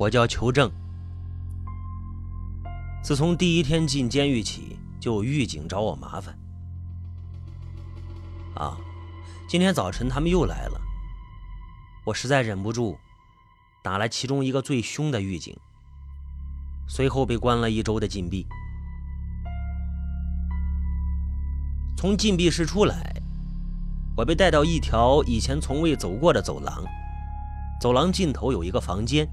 我叫裘正。自从第一天进监狱起，就有狱警找我麻烦。啊，今天早晨他们又来了，我实在忍不住，打了其中一个最凶的狱警，随后被关了一周的禁闭。从禁闭室出来，我被带到一条以前从未走过的走廊，走廊尽头有一个房间。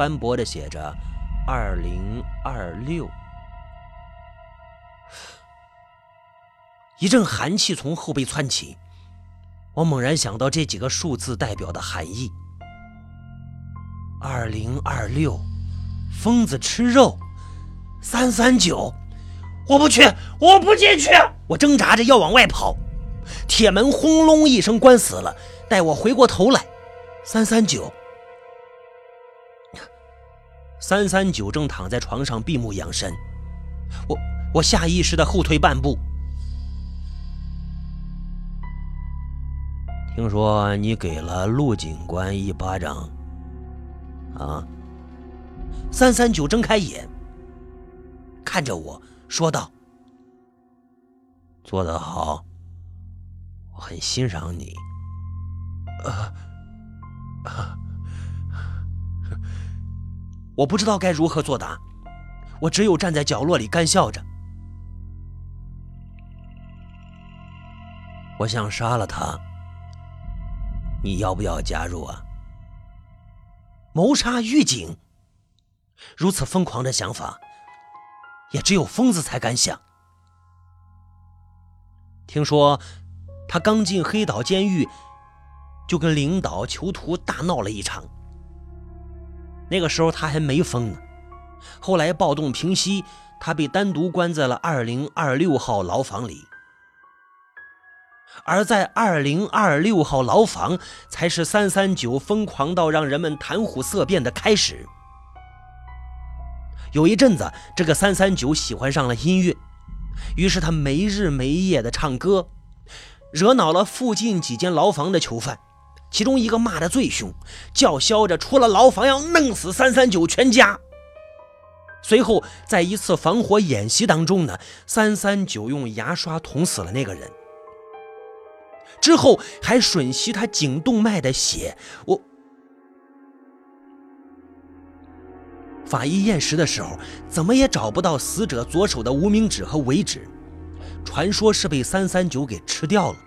斑驳的写着“二零二六”，一阵寒气从后背窜起，我猛然想到这几个数字代表的含义：“二零二六，疯子吃肉，三三九，我不去，我不进去！”我挣扎着要往外跑，铁门轰隆一声关死了。待我回过头来，三三九。三三九正躺在床上闭目养神，我我下意识的后退半步。听说你给了陆警官一巴掌，啊？三三九睁开眼，看着我说道：“做得好，我很欣赏你。”啊啊！我不知道该如何作答，我只有站在角落里干笑着。我想杀了他，你要不要加入啊？谋杀狱警，如此疯狂的想法，也只有疯子才敢想。听说他刚进黑岛监狱，就跟领导囚徒大闹了一场。那个时候他还没疯呢，后来暴动平息，他被单独关在了二零二六号牢房里。而在二零二六号牢房，才是三三九疯狂到让人们谈虎色变的开始。有一阵子，这个三三九喜欢上了音乐，于是他没日没夜的唱歌，惹恼了附近几间牢房的囚犯。其中一个骂得最凶，叫嚣着出了牢房要弄死三三九全家。随后，在一次防火演习当中呢，三三九用牙刷捅死了那个人，之后还吮吸他颈动脉的血。我法医验尸的时候，怎么也找不到死者左手的无名指和尾指，传说是被三三九给吃掉了。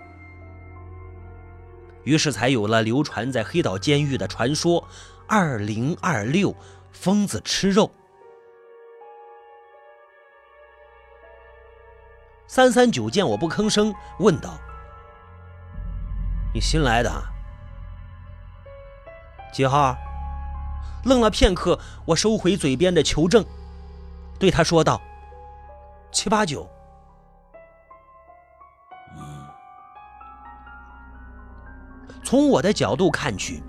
于是才有了流传在黑岛监狱的传说：“二零二六，疯子吃肉。”三三九见我不吭声，问道：“你新来的？几号？”愣了片刻，我收回嘴边的求证，对他说道：“七八九。”从我的角度看去，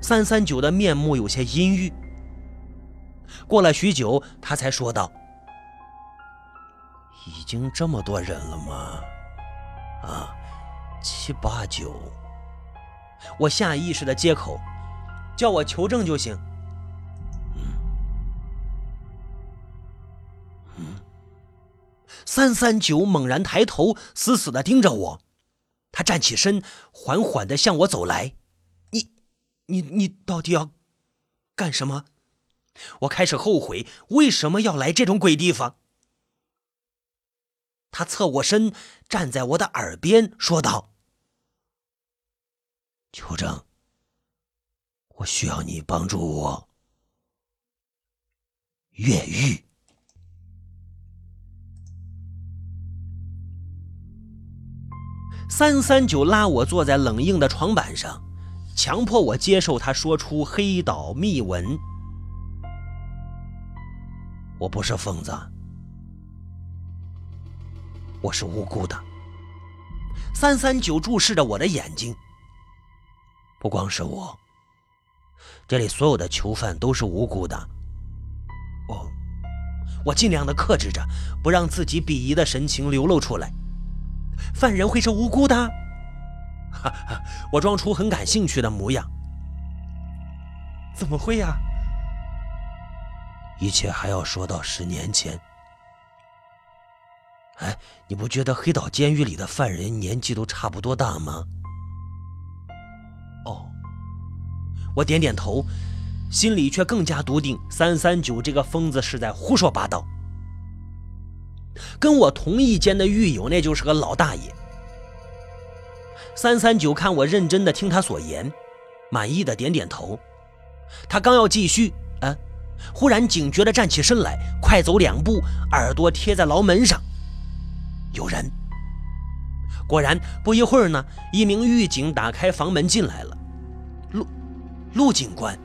三三九的面目有些阴郁。过了许久，他才说道：“已经这么多人了吗？啊，七八九。”我下意识的接口：“叫我求证就行。”。三三九猛然抬头，死死的盯着我。他站起身，缓缓的向我走来。你，你，你到底要干什么？我开始后悔为什么要来这种鬼地方。他侧过身，站在我的耳边说道：“邱正，我需要你帮助我越狱。”三三九拉我坐在冷硬的床板上，强迫我接受他说出黑岛秘闻。我不是疯子，我是无辜的。三三九注视着我的眼睛。不光是我，这里所有的囚犯都是无辜的。我，我尽量的克制着，不让自己鄙夷的神情流露出来。犯人会是无辜的？哈哈，我装出很感兴趣的模样。怎么会呀？一切还要说到十年前。哎，你不觉得黑岛监狱里的犯人年纪都差不多大吗？哦，我点点头，心里却更加笃定三三九这个疯子是在胡说八道。跟我同一间的狱友，那就是个老大爷。三三九看我认真的听他所言，满意的点点头。他刚要继续，啊，忽然警觉的站起身来，快走两步，耳朵贴在牢门上。有人。果然，不一会儿呢，一名狱警打开房门进来了。陆，陆警官。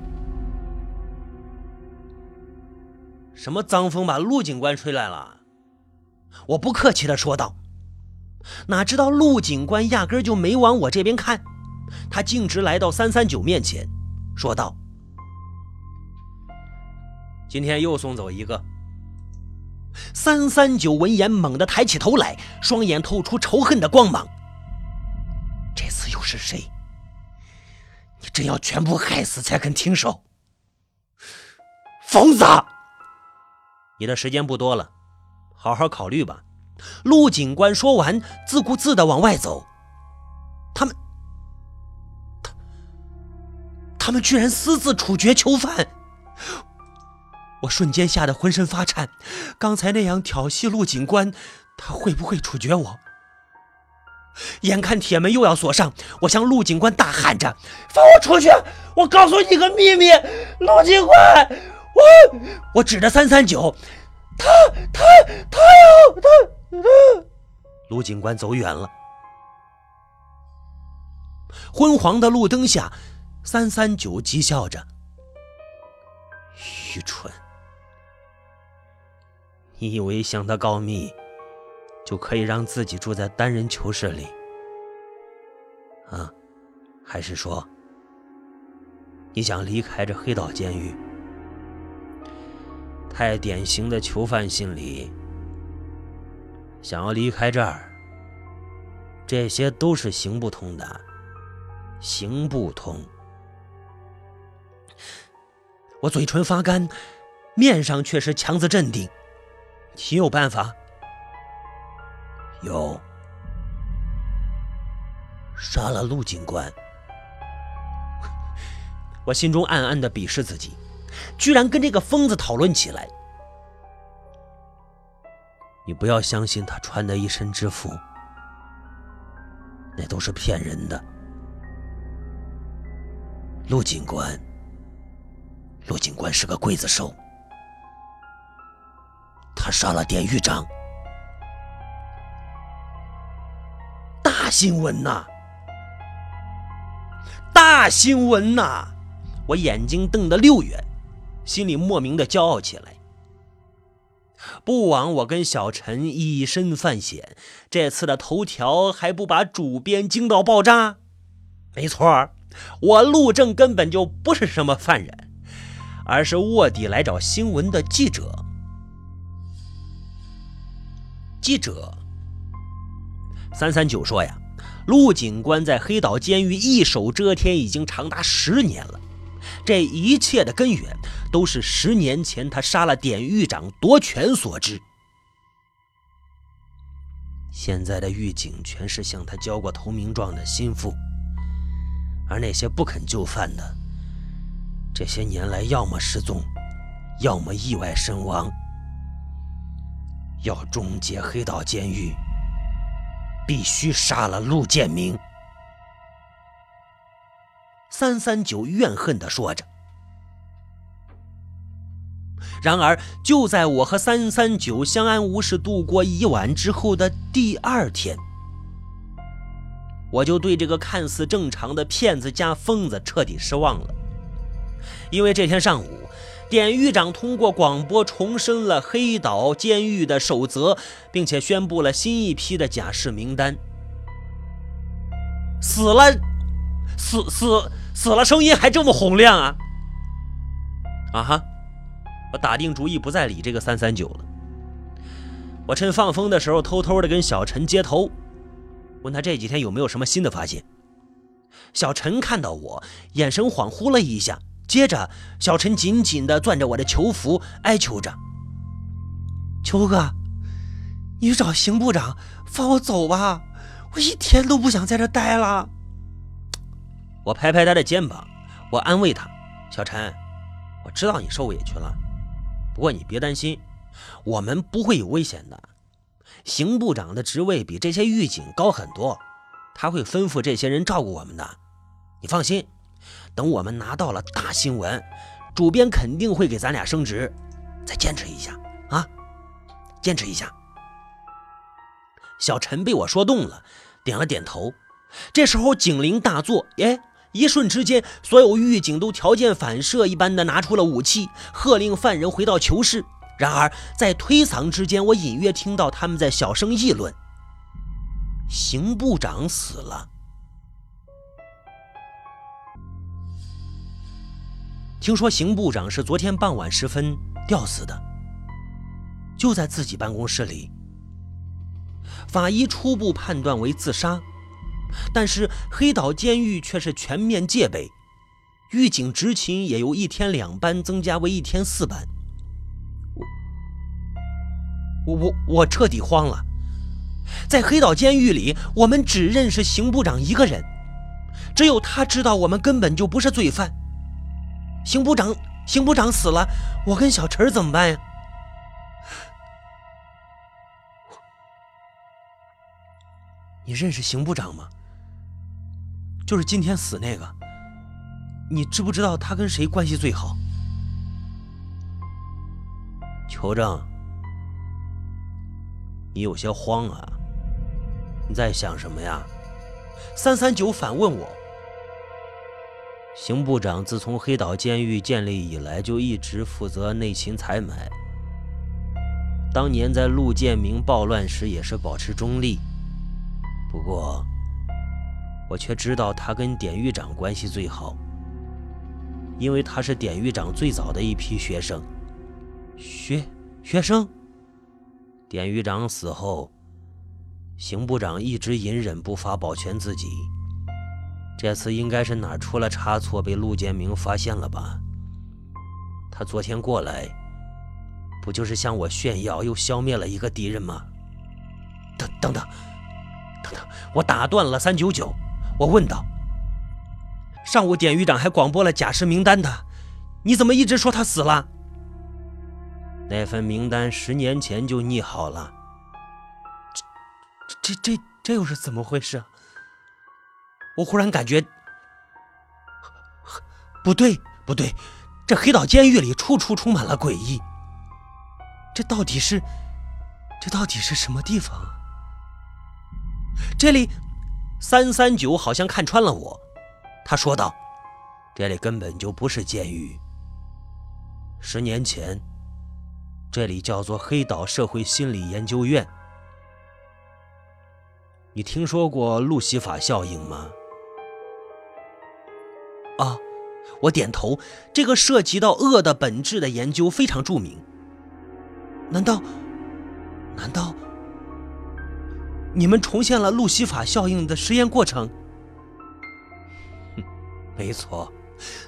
什么脏风把陆警官吹来了？我不客气的说道。哪知道陆警官压根就没往我这边看，他径直来到三三九面前，说道：“今天又送走一个。”三三九闻言猛地抬起头来，双眼透出仇恨的光芒。这次又是谁？你真要全部害死才肯停手？疯子！你的时间不多了，好好考虑吧。陆警官说完，自顾自的往外走。他们，他，他们居然私自处决囚犯！我瞬间吓得浑身发颤。刚才那样调戏陆警官，他会不会处决我？眼看铁门又要锁上，我向陆警官大喊着：“放我出去！我告诉你个秘密，陆警官，我……我指着三三九，他他他要他他……陆警官走远了。昏黄的路灯下，三三九讥笑着：愚蠢。”你以为向他告密，就可以让自己住在单人囚室里？啊，还是说你想离开这黑岛监狱？太典型的囚犯心理，想要离开这儿，这些都是行不通的，行不通。我嘴唇发干，面上却是强自镇定。岂有办法？有，杀了陆警官。我心中暗暗的鄙视自己，居然跟这个疯子讨论起来。你不要相信他穿的一身制服，那都是骗人的。陆警官，陆警官是个刽子手。他杀了典狱长，大新闻呐！大新闻呐！我眼睛瞪得溜圆，心里莫名的骄傲起来。不枉我跟小陈以身犯险，这次的头条还不把主编惊到爆炸？没错，我陆正根本就不是什么犯人，而是卧底来找新闻的记者。记者三三九说：“呀，陆警官在黑岛监狱一手遮天已经长达十年了，这一切的根源都是十年前他杀了典狱长夺权所致。现在的狱警全是向他交过投名状的心腹，而那些不肯就范的，这些年来要么失踪，要么意外身亡。”要终结黑道监狱，必须杀了陆建明。三三九怨恨的说着。然而，就在我和三三九相安无事度过一晚之后的第二天，我就对这个看似正常的骗子加疯子彻底失望了，因为这天上午。典狱长通过广播重申了黑岛监狱的守则，并且宣布了新一批的假释名单。死了，死死死了，声音还这么洪亮啊！啊哈！我打定主意不再理这个三三九了。我趁放风的时候，偷偷的跟小陈接头，问他这几天有没有什么新的发现。小陈看到我，眼神恍惚了一下，接着，小陈紧紧的攥着我的囚服，哀求着：“秋哥，你去找邢部长放我走吧，我一天都不想在这待了。”我拍拍他的肩膀，我安慰他：“小陈，我知道你受委屈了，不过你别担心，我们不会有危险的。邢部长的职位比这些狱警高很多，他会吩咐这些人照顾我们的，你放心。”等我们拿到了大新闻，主编肯定会给咱俩升职。再坚持一下啊，坚持一下。小陈被我说动了，点了点头。这时候警铃大作，哎，一瞬之间，所有狱警都条件反射一般的拿出了武器，喝令犯人回到囚室。然而在推搡之间，我隐约听到他们在小声议论：邢部长死了。听说邢部长是昨天傍晚时分吊死的，就在自己办公室里。法医初步判断为自杀，但是黑岛监狱却是全面戒备，狱警执勤也由一天两班增加为一天四班。我我我我彻底慌了，在黑岛监狱里，我们只认识邢部长一个人，只有他知道我们根本就不是罪犯。邢部长，邢部长死了，我跟小陈怎么办呀？你认识邢部长吗？就是今天死那个。你知不知道他跟谁关系最好？裘正，你有些慌啊。你在想什么呀？三三九反问我。邢部长自从黑岛监狱建立以来，就一直负责内勤采买。当年在陆建明暴乱时，也是保持中立。不过，我却知道他跟典狱长关系最好，因为他是典狱长最早的一批学生。学学生。典狱长死后，邢部长一直隐忍不发，保全自己。这次应该是哪出了差错，被陆建明发现了吧？他昨天过来，不就是向我炫耀，又消灭了一个敌人吗？等等等，等等！我打断了三九九，我问道：“上午典狱长还广播了假释名单的，你怎么一直说他死了？”那份名单十年前就拟好了。这、这、这、这又是怎么回事？我忽然感觉，不对，不对，这黑岛监狱里处处充满了诡异。这到底是，这到底是什么地方？这里，三三九好像看穿了我，他说道：“这里根本就不是监狱。十年前，这里叫做黑岛社会心理研究院。你听说过路西法效应吗？”啊，我点头。这个涉及到恶的本质的研究非常著名。难道，难道你们重现了路西法效应的实验过程？没错。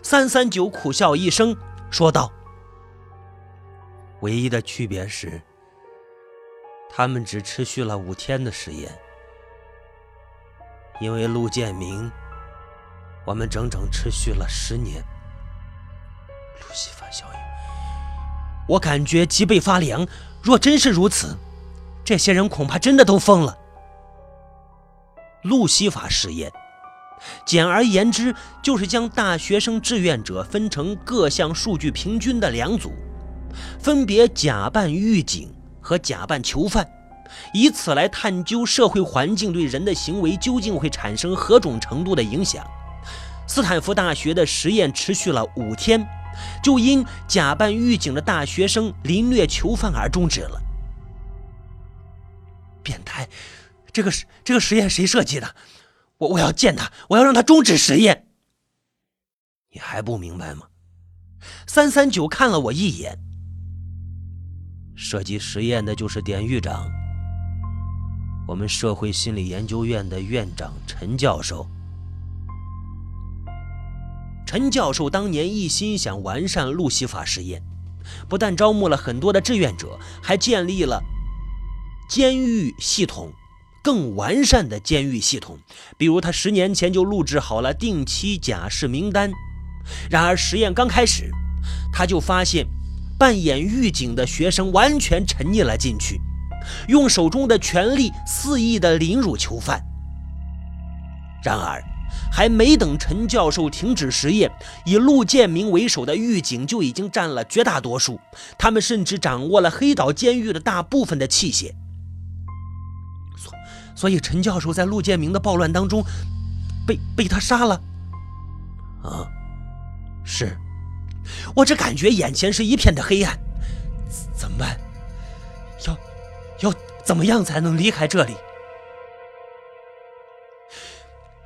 三三九苦笑一声说道：“唯一的区别是，他们只持续了五天的实验，因为陆建明。”我们整整持续了十年。路西法效应，我感觉脊背发凉。若真是如此，这些人恐怕真的都疯了。路西法实验，简而言之，就是将大学生志愿者分成各项数据平均的两组，分别假扮狱警和假扮囚犯，以此来探究社会环境对人的行为究竟会产生何种程度的影响。斯坦福大学的实验持续了五天，就因假扮狱警的大学生凌虐囚犯而终止了。变态！这个实这个实验谁设计的？我我要见他，我要让他终止实验。你还不明白吗？三三九看了我一眼。设计实验的就是典狱长，我们社会心理研究院的院长陈教授。陈教授当年一心想完善路西法实验，不但招募了很多的志愿者，还建立了监狱系统，更完善的监狱系统。比如，他十年前就录制好了定期假释名单。然而，实验刚开始，他就发现扮演狱警的学生完全沉溺了进去，用手中的权力肆意的凌辱囚犯。然而，还没等陈教授停止实验，以陆建明为首的狱警就已经占了绝大多数。他们甚至掌握了黑岛监狱的大部分的器械。所以，陈教授在陆建明的暴乱当中被被他杀了。啊，是。我只感觉眼前是一片的黑暗，怎么办？要要怎么样才能离开这里？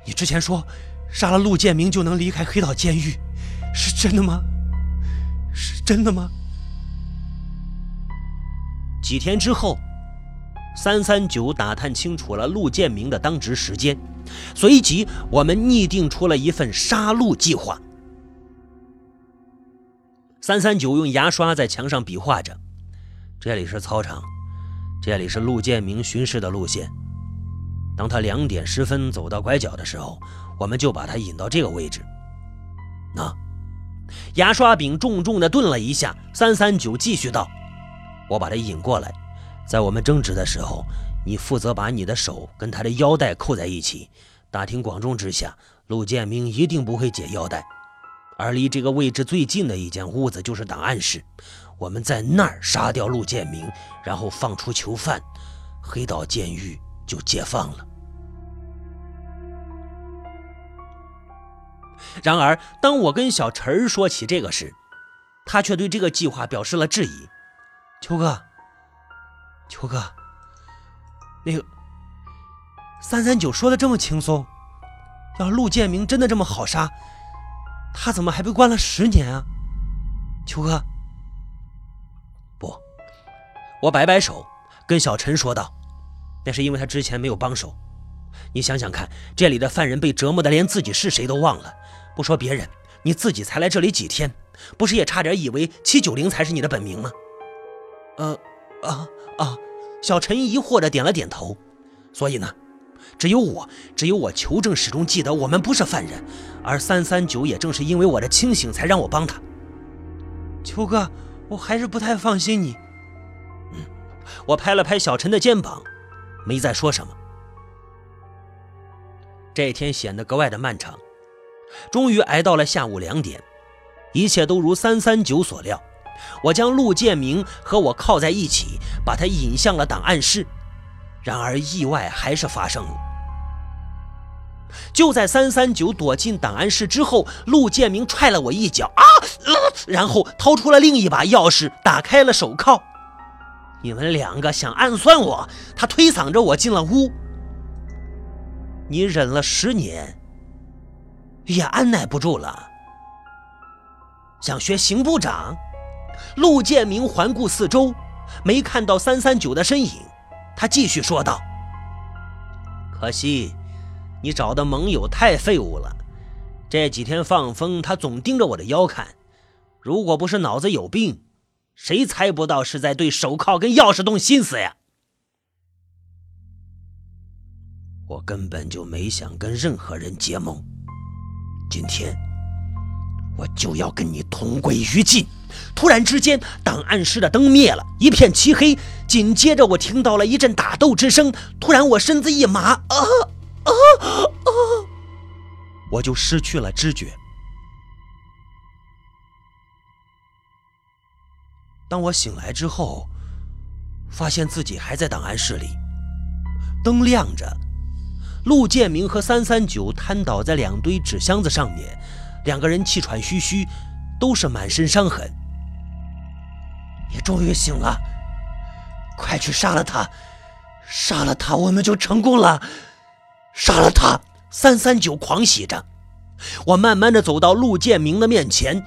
你之前说杀了陆建明就能离开黑岛监狱，是真的吗？是真的吗？几天之后，三三九打探清楚了陆建明的当值时间，随即我们拟定出了一份杀戮计划。三三九用牙刷在墙上比划着：“这里是操场，这里是陆建明巡视的路线。”当他两点十分走到拐角的时候，我们就把他引到这个位置。那牙刷柄重重地顿了一下，三三九继续道：“我把他引过来，在我们争执的时候，你负责把你的手跟他的腰带扣在一起。大庭广众之下，陆建明一定不会解腰带。而离这个位置最近的一间屋子就是档案室，我们在那儿杀掉陆建明，然后放出囚犯，黑岛监狱。”就解放了。然而，当我跟小陈说起这个时，他却对这个计划表示了质疑。秋哥，秋哥，那个三三九说的这么轻松，要是陆建明真的这么好杀，他怎么还被关了十年啊？秋哥，不，我摆摆手，跟小陈说道。那是因为他之前没有帮手。你想想看，这里的犯人被折磨的连自己是谁都忘了，不说别人，你自己才来这里几天，不是也差点以为七九零才是你的本名吗？呃，啊啊！小陈疑惑的点了点头。所以呢，只有我，只有我求证始终记得我们不是犯人，而三三九也正是因为我的清醒才让我帮他。秋哥，我还是不太放心你。嗯，我拍了拍小陈的肩膀。没再说什么。这天显得格外的漫长，终于挨到了下午两点，一切都如三三九所料。我将陆建明和我铐在一起，把他引向了档案室。然而意外还是发生了。就在三三九躲进档案室之后，陆建明踹了我一脚，啊！然后掏出了另一把钥匙，打开了手铐。你们两个想暗算我？他推搡着我进了屋。你忍了十年，也按耐不住了。想学刑部长？陆建明环顾四周，没看到三三九的身影。他继续说道：“可惜，你找的盟友太废物了。这几天放风，他总盯着我的腰看。如果不是脑子有病。”谁猜不到是在对手铐跟钥匙动心思呀？我根本就没想跟任何人结盟。今天我就要跟你同归于尽。突然之间，档案室的灯灭了，一片漆黑。紧接着，我听到了一阵打斗之声。突然，我身子一麻，啊啊啊！我就失去了知觉。当我醒来之后，发现自己还在档案室里，灯亮着，陆建明和三三九瘫倒在两堆纸箱子上面，两个人气喘吁吁，都是满身伤痕。你终于醒了，快去杀了他，杀了他，我们就成功了。杀了他！三三九狂喜着。我慢慢的走到陆建明的面前，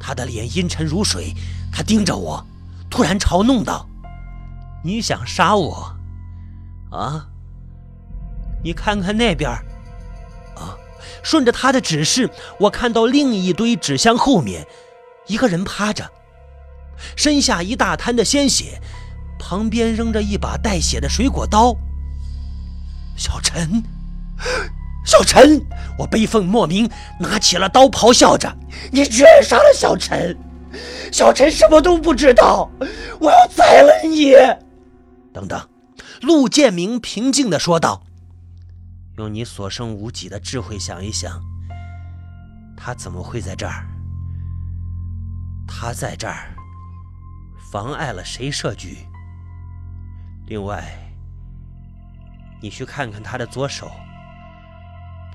他的脸阴沉如水。他盯着我，突然嘲弄道：“你想杀我？啊？你看看那边，！”顺着他的指示，我看到另一堆纸箱后面，一个人趴着，身下一大滩的鲜血，旁边扔着一把带血的水果刀。小陈，小陈！我悲愤莫名，拿起了刀，咆哮着：“你居然杀了小陈！小陈什么都不知道，我要宰了你！”等等，陆建明平静地说道。用你所剩无几的智慧想一想，他怎么会在这儿？他在这儿妨碍了谁设局？另外，你去看看他的左手，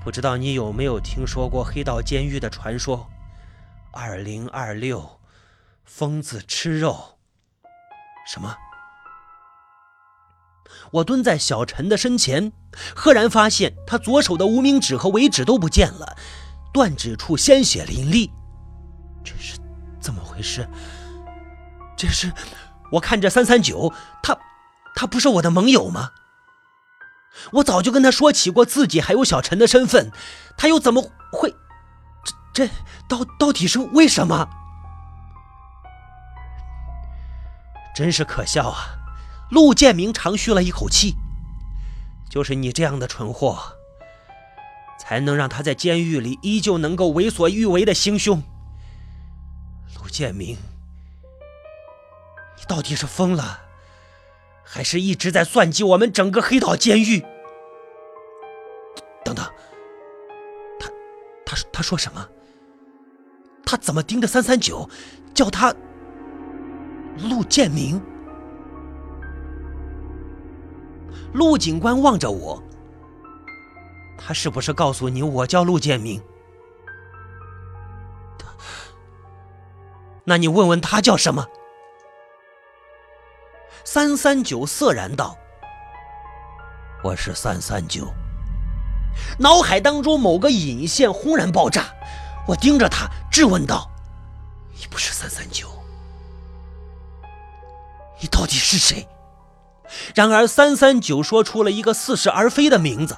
不知道你有没有听说过黑道监狱的传说？二零二六，疯子吃肉，什么？我蹲在小陈的身前，赫然发现他左手的无名指和尾指都不见了，断指处鲜血淋漓。这是怎么回事？这是……我看着三三九，他，他不是我的盟友吗？我早就跟他说起过自己还有小陈的身份，他又怎么会……这这到到底是为什么？真是可笑啊！陆建明长吁了一口气，就是你这样的蠢货，才能让他在监狱里依旧能够为所欲为的行凶。陆建明，你到底是疯了，还是一直在算计我们整个黑道监狱？等等，他，他他说什么？他怎么盯着三三九，叫他陆建明？陆警官望着我，他是不是告诉你我叫陆建明？那你问问他叫什么？三三九色然道：“我是三三九。”脑海当中某个引线轰然爆炸，我盯着他质问道：“你不是三三九？你到底是谁？”然而，三三九说出了一个似是而非的名字：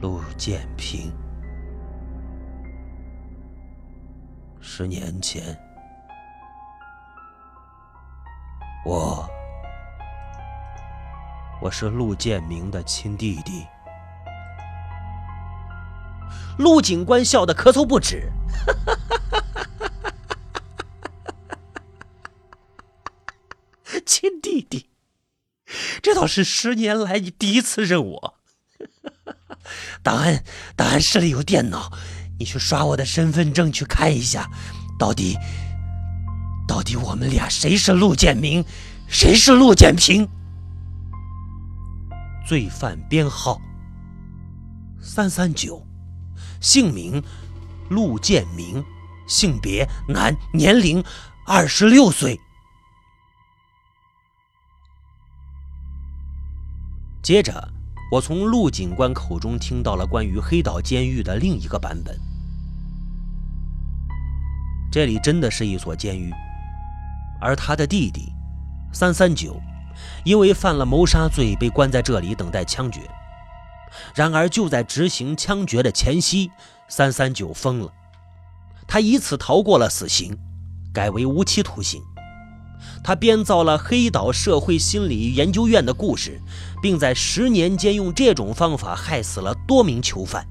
陆建平。十年前，我，我是陆建明的亲弟弟。陆警官笑得咳嗽不止。哈哈哈哈亲弟弟，这倒是十年来你第一次认我。档案档案室里有电脑，你去刷我的身份证去看一下，到底到底我们俩谁是陆建明，谁是陆建平？罪犯编号三三九，姓名陆建明，性别男，年龄二十六岁。接着，我从陆警官口中听到了关于黑岛监狱的另一个版本。这里真的是一所监狱，而他的弟弟三三九，因为犯了谋杀罪被关在这里等待枪决。然而就在执行枪决的前夕，三三九疯了，他以此逃过了死刑，改为无期徒刑。他编造了黑岛社会心理研究院的故事，并在十年间用这种方法害死了多名囚犯。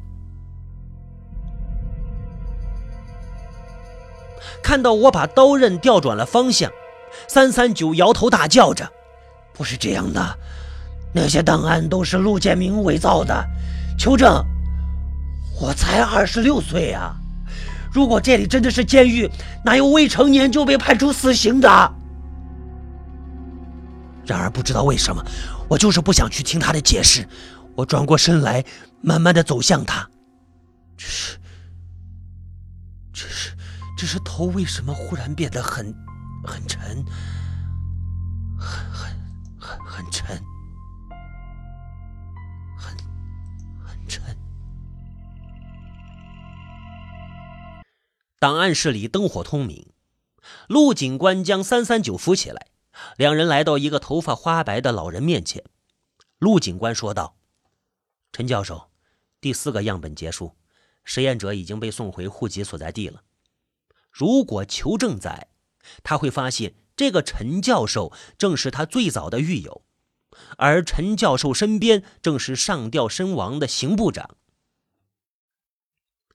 看到我把刀刃调转了方向，三三九摇头大叫着：“不是这样的，那些档案都是陆建明伪造的。求证，我才二十六岁啊！如果这里真的是监狱，哪有未成年就被判处死刑的？”然而，不知道为什么，我就是不想去听他的解释。我转过身来，慢慢的走向他。只是，只是，只是头为什么忽然变得很，很沉，很很很很沉，很很沉。档案室里灯火通明，陆警官将三三九扶起来。两人来到一个头发花白的老人面前，陆警官说道：“陈教授，第四个样本结束，实验者已经被送回户籍所在地了。如果求证在，他会发现这个陈教授正是他最早的狱友，而陈教授身边正是上吊身亡的邢部长。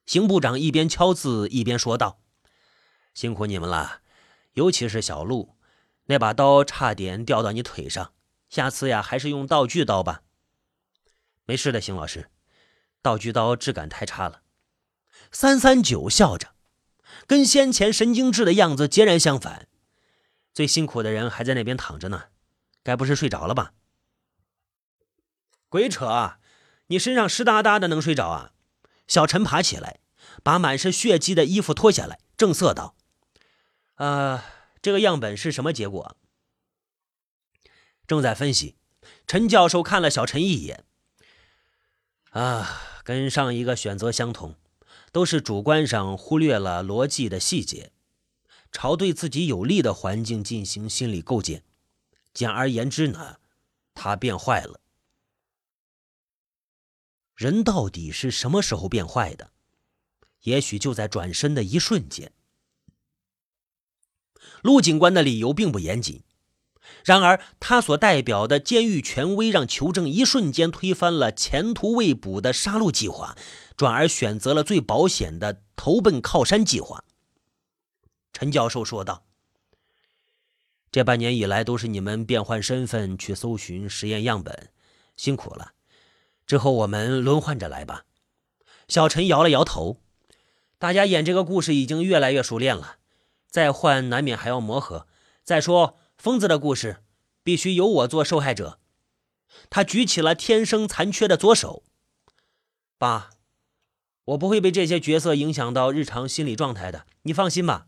邢部长一边敲字一边说道：“辛苦你们了，尤其是小陆，那把刀差点掉到你腿上。下次呀，还是用道具刀吧。”“没事的，邢老师，道具刀质感太差了。”三三九笑着。跟先前神经质的样子截然相反，最辛苦的人还在那边躺着呢，该不是睡着了吧？鬼扯啊！你身上湿哒哒的，能睡着啊？小陈爬起来，把满是血迹的衣服脱下来，正色道：“啊，这个样本是什么结果？”正在分析。陈教授看了小陈一眼，啊，跟上一个选择相同。都是主观上忽略了逻辑的细节，朝对自己有利的环境进行心理构建。简而言之呢，他变坏了。人到底是什么时候变坏的？也许就在转身的一瞬间。陆警官的理由并不严谨。然而，他所代表的监狱权威让求证一瞬间推翻了前途未卜的杀戮计划，转而选择了最保险的投奔靠山计划。陈教授说道：“这半年以来都是你们变换身份去搜寻实验样本，辛苦了。之后我们轮换着来吧。”小陈摇了摇头：“大家演这个故事已经越来越熟练了，再换难免还要磨合。再说。”疯子的故事必须由我做受害者。他举起了天生残缺的左手。爸，我不会被这些角色影响到日常心理状态的，你放心吧。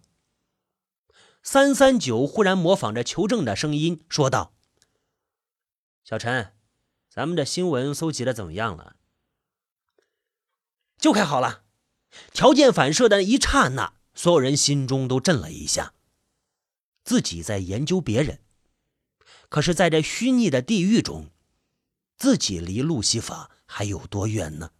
三三九忽然模仿着求证的声音说道：“小陈，咱们的新闻搜集的怎么样了？就快好了。”条件反射的一刹那，所有人心中都震了一下。自己在研究别人，可是在这虚拟的地狱中，自己离路西法还有多远呢？